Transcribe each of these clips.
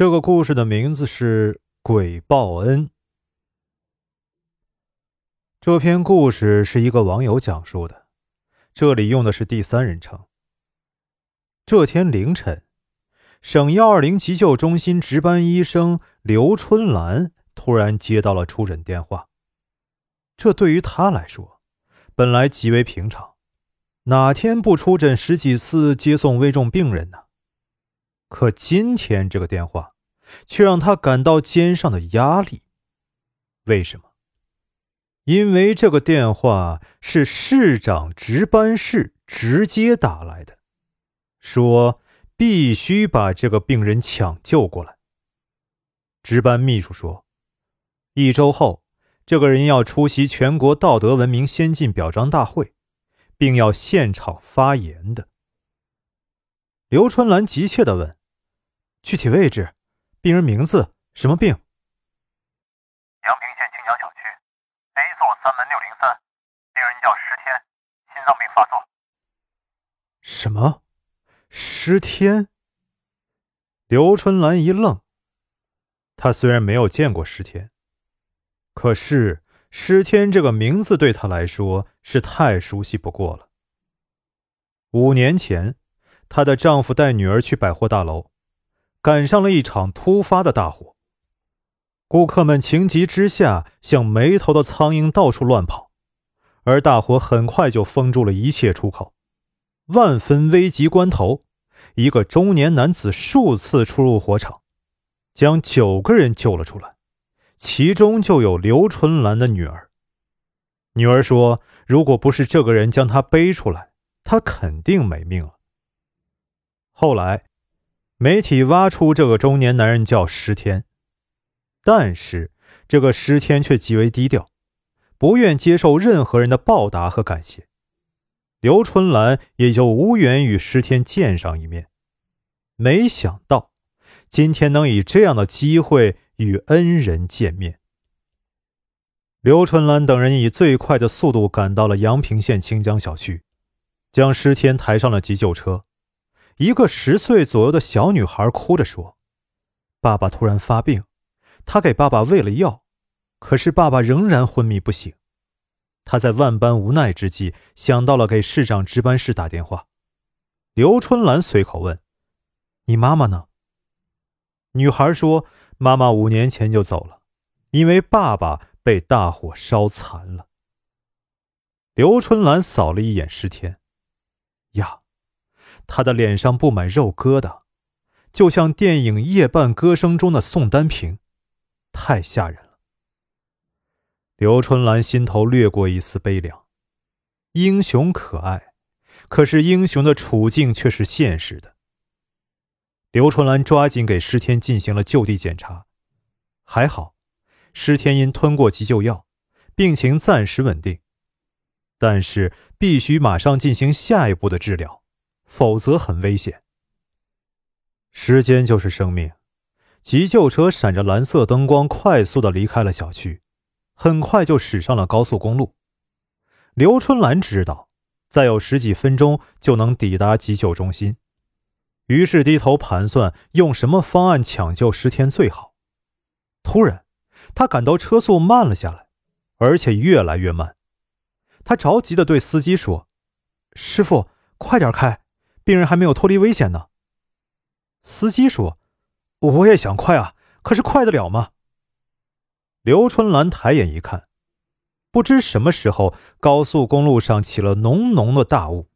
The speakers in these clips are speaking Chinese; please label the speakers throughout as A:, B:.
A: 这个故事的名字是《鬼报恩》。这篇故事是一个网友讲述的，这里用的是第三人称。这天凌晨，省幺二零急救中心值班医生刘春兰突然接到了出诊电话。这对于他来说，本来极为平常，哪天不出诊十几次接送危重病人呢？可今天这个电话，却让他感到肩上的压力。为什么？因为这个电话是市长值班室直接打来的，说必须把这个病人抢救过来。值班秘书说，一周后，这个人要出席全国道德文明先进表彰大会，并要现场发言的。刘春兰急切地问。具体位置，病人名字，什么病？
B: 阳平县青江小区 A 座三门六零三，病人叫石天，心脏病发作。
A: 什么？石天？刘春兰一愣。她虽然没有见过石天，可是石天这个名字对她来说是太熟悉不过了。五年前，她的丈夫带女儿去百货大楼。赶上了一场突发的大火，顾客们情急之下像没头的苍蝇到处乱跑，而大火很快就封住了一切出口。万分危急关头，一个中年男子数次出入火场，将九个人救了出来，其中就有刘春兰的女儿。女儿说：“如果不是这个人将她背出来，她肯定没命了。”后来。媒体挖出这个中年男人叫石天，但是这个石天却极为低调，不愿接受任何人的报答和感谢。刘春兰也就无缘与石天见上一面。没想到今天能以这样的机会与恩人见面。刘春兰等人以最快的速度赶到了阳平县清江小区，将石天抬上了急救车。一个十岁左右的小女孩哭着说：“爸爸突然发病，她给爸爸喂了药，可是爸爸仍然昏迷不醒。她在万般无奈之际，想到了给市长值班室打电话。”刘春兰随口问：“你妈妈呢？”女孩说：“妈妈五年前就走了，因为爸爸被大火烧残了。”刘春兰扫了一眼石天，他的脸上布满肉疙瘩，就像电影《夜半歌声》中的宋丹萍，太吓人了。刘春兰心头掠过一丝悲凉。英雄可爱，可是英雄的处境却是现实的。刘春兰抓紧给施天进行了就地检查，还好，施天因吞过急救药，病情暂时稳定，但是必须马上进行下一步的治疗。否则很危险。时间就是生命，急救车闪着蓝色灯光，快速的离开了小区，很快就驶上了高速公路。刘春兰知道，再有十几分钟就能抵达急救中心，于是低头盘算用什么方案抢救石天最好。突然，他感到车速慢了下来，而且越来越慢。他着急的对司机说：“师傅，快点开！”病人还没有脱离危险呢。司机说：“我也想快啊，可是快得了吗？”刘春兰抬眼一看，不知什么时候，高速公路上起了浓浓的大雾，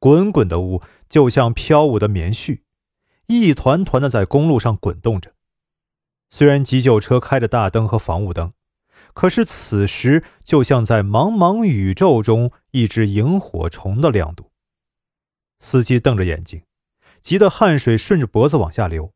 A: 滚滚的雾就像飘舞的棉絮，一团团的在公路上滚动着。虽然急救车开着大灯和防雾灯，可是此时就像在茫茫宇宙中一只萤火虫的亮度。司机瞪着眼睛，急得汗水顺着脖子往下流，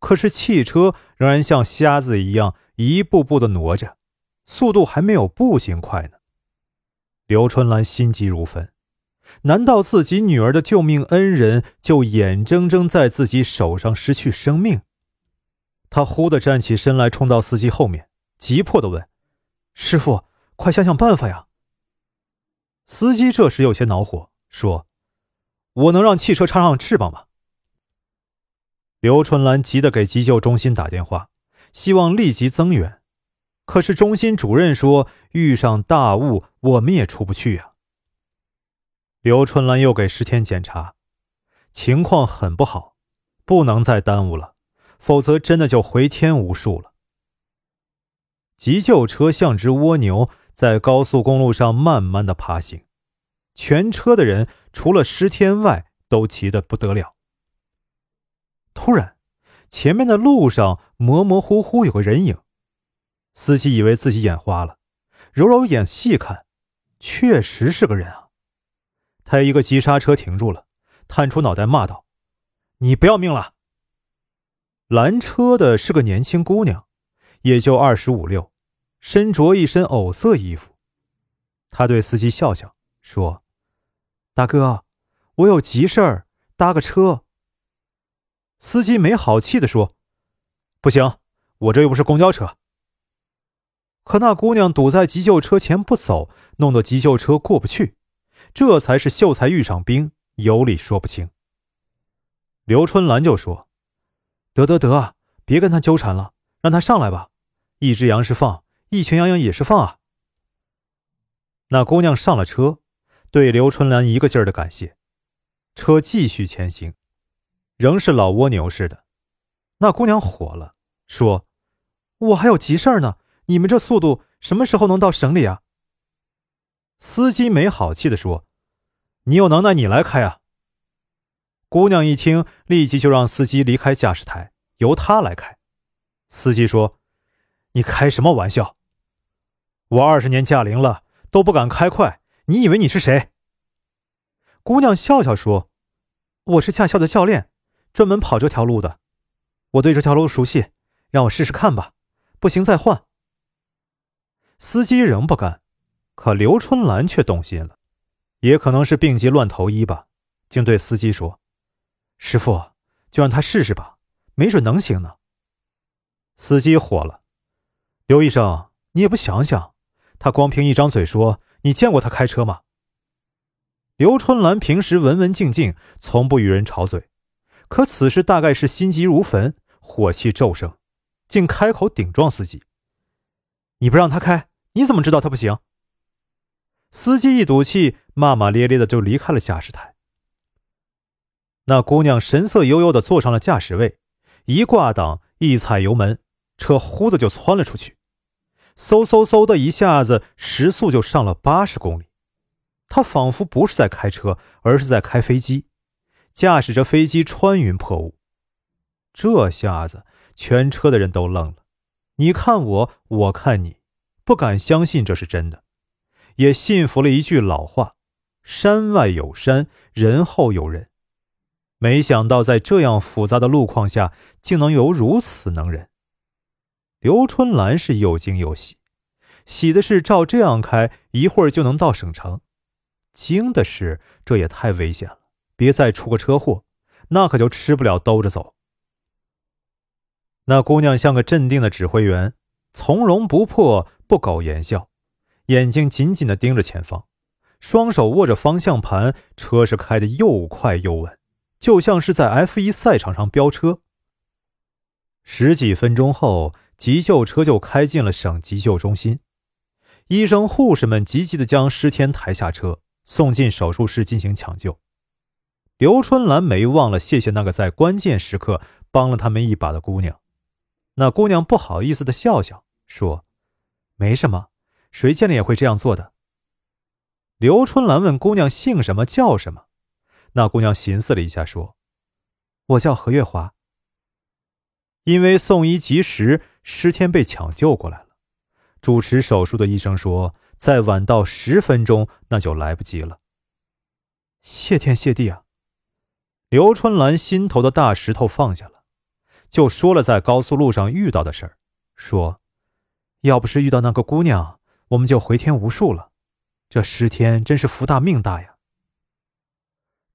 A: 可是汽车仍然像瞎子一样一步步的挪着，速度还没有步行快呢。刘春兰心急如焚，难道自己女儿的救命恩人就眼睁睁在自己手上失去生命？她忽地站起身来，冲到司机后面，急迫地问：“师傅，快想想办法呀！”司机这时有些恼火，说。我能让汽车插上翅膀吗？刘春兰急得给急救中心打电话，希望立即增援。可是中心主任说：“遇上大雾，我们也出不去呀。”刘春兰又给石天检查，情况很不好，不能再耽误了，否则真的就回天无术了。急救车像只蜗牛，在高速公路上慢慢的爬行，全车的人除了石天外，都急得不得了。突然，前面的路上模模糊糊有个人影。司机以为自己眼花了，揉揉眼细看，确实是个人啊！他一个急刹车停住了，探出脑袋骂道：“你不要命了！”拦车的是个年轻姑娘，也就二十五六，身着一身藕色衣服。他对司机笑笑说：“大哥，我有急事儿，搭个车。”司机没好气的说：“不行，我这又不是公交车。”可那姑娘堵在急救车前不走，弄得急救车过不去，这才是秀才遇上兵，有理说不清。刘春兰就说：“得得得，别跟他纠缠了，让他上来吧。一只羊是放，一群羊羊也是放啊。”那姑娘上了车，对刘春兰一个劲儿的感谢。车继续前行，仍是老蜗牛似的。那姑娘火了，说：“我还有急事儿呢。”你们这速度什么时候能到省里啊？司机没好气的说：“你有能耐你来开啊！”姑娘一听，立即就让司机离开驾驶台，由他来开。司机说：“你开什么玩笑？我二十年驾龄了，都不敢开快，你以为你是谁？”姑娘笑笑说：“我是驾校的教练，专门跑这条路的，我对这条路熟悉，让我试试看吧，不行再换。”司机仍不干，可刘春兰却动心了，也可能是病急乱投医吧，竟对司机说：“师傅，就让他试试吧，没准能行呢。”司机火了：“刘医生，你也不想想，他光凭一张嘴说，你见过他开车吗？”刘春兰平时文文静静，从不与人吵嘴，可此时大概是心急如焚，火气骤升，竟开口顶撞司机：“你不让他开！”你怎么知道他不行？司机一赌气，骂骂咧咧的就离开了驾驶台。那姑娘神色悠悠的坐上了驾驶位，一挂档，一踩油门，车呼的就窜了出去，嗖嗖嗖的一下子，时速就上了八十公里。他仿佛不是在开车，而是在开飞机，驾驶着飞机穿云破雾。这下子，全车的人都愣了，你看我，我看你。不敢相信这是真的，也信服了一句老话：“山外有山，人后有人。”没想到在这样复杂的路况下，竟能有如此能人。刘春兰是又惊又喜，喜的是照这样开，一会儿就能到省城；惊的是这也太危险了，别再出个车祸，那可就吃不了兜着走。那姑娘像个镇定的指挥员，从容不迫。不苟言笑，眼睛紧紧地盯着前方，双手握着方向盘，车是开得又快又稳，就像是在 F1 赛场上飙车。十几分钟后，急救车就开进了省急救中心，医生、护士们急急地将施天抬下车，送进手术室进行抢救。刘春兰没忘了谢谢那个在关键时刻帮了他们一把的姑娘，那姑娘不好意思地笑笑说。没什么，谁见了也会这样做的。刘春兰问姑娘姓什么叫什么，那姑娘寻思了一下说：“我叫何月华。”因为送医及时，施天被抢救过来了。主持手术的医生说：“再晚到十分钟，那就来不及了。”谢天谢地啊！刘春兰心头的大石头放下了，就说了在高速路上遇到的事儿，说。要不是遇到那个姑娘，我们就回天无术了。这十天真是福大命大呀！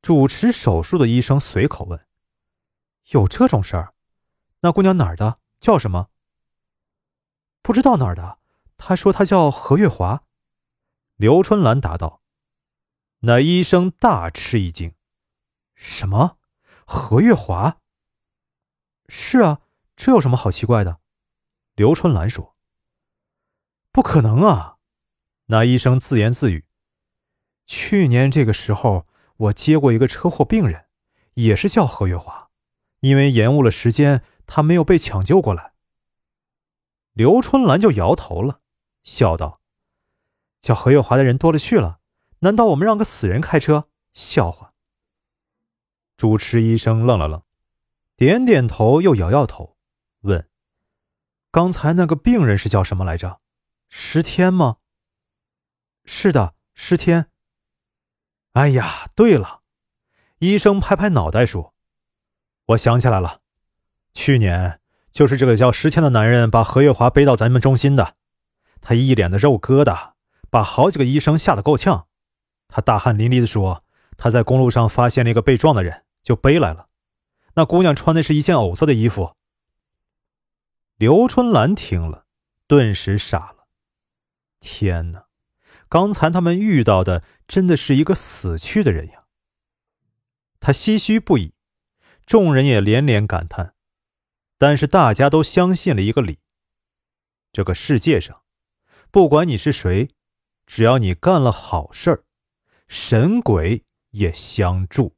A: 主持手术的医生随口问：“有这种事儿？那姑娘哪儿的？叫什么？”不知道哪儿的。他说他叫何月华。刘春兰答道。那医生大吃一惊：“什么？何月华？”是啊，这有什么好奇怪的？刘春兰说：“不可能啊！”那医生自言自语：“去年这个时候，我接过一个车祸病人，也是叫何月华，因为延误了时间，他没有被抢救过来。”刘春兰就摇头了，笑道：“叫何月华的人多了去了，难道我们让个死人开车？笑话！”主持医生愣了愣，点点头，又摇摇头，问。刚才那个病人是叫什么来着？石天吗？是的，石天。哎呀，对了，医生拍拍脑袋说：“我想起来了，去年就是这个叫石天的男人把何月华背到咱们中心的，他一脸的肉疙瘩，把好几个医生吓得够呛。他大汗淋漓的说，他在公路上发现了一个被撞的人，就背来了。那姑娘穿的是一件藕色的衣服。”刘春兰听了，顿时傻了。天哪，刚才他们遇到的真的是一个死去的人呀！他唏嘘不已，众人也连连感叹。但是大家都相信了一个理：这个世界上，不管你是谁，只要你干了好事儿，神鬼也相助。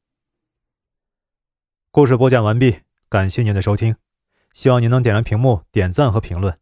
A: 故事播讲完毕，感谢您的收听。希望您能点亮屏幕、点赞和评论。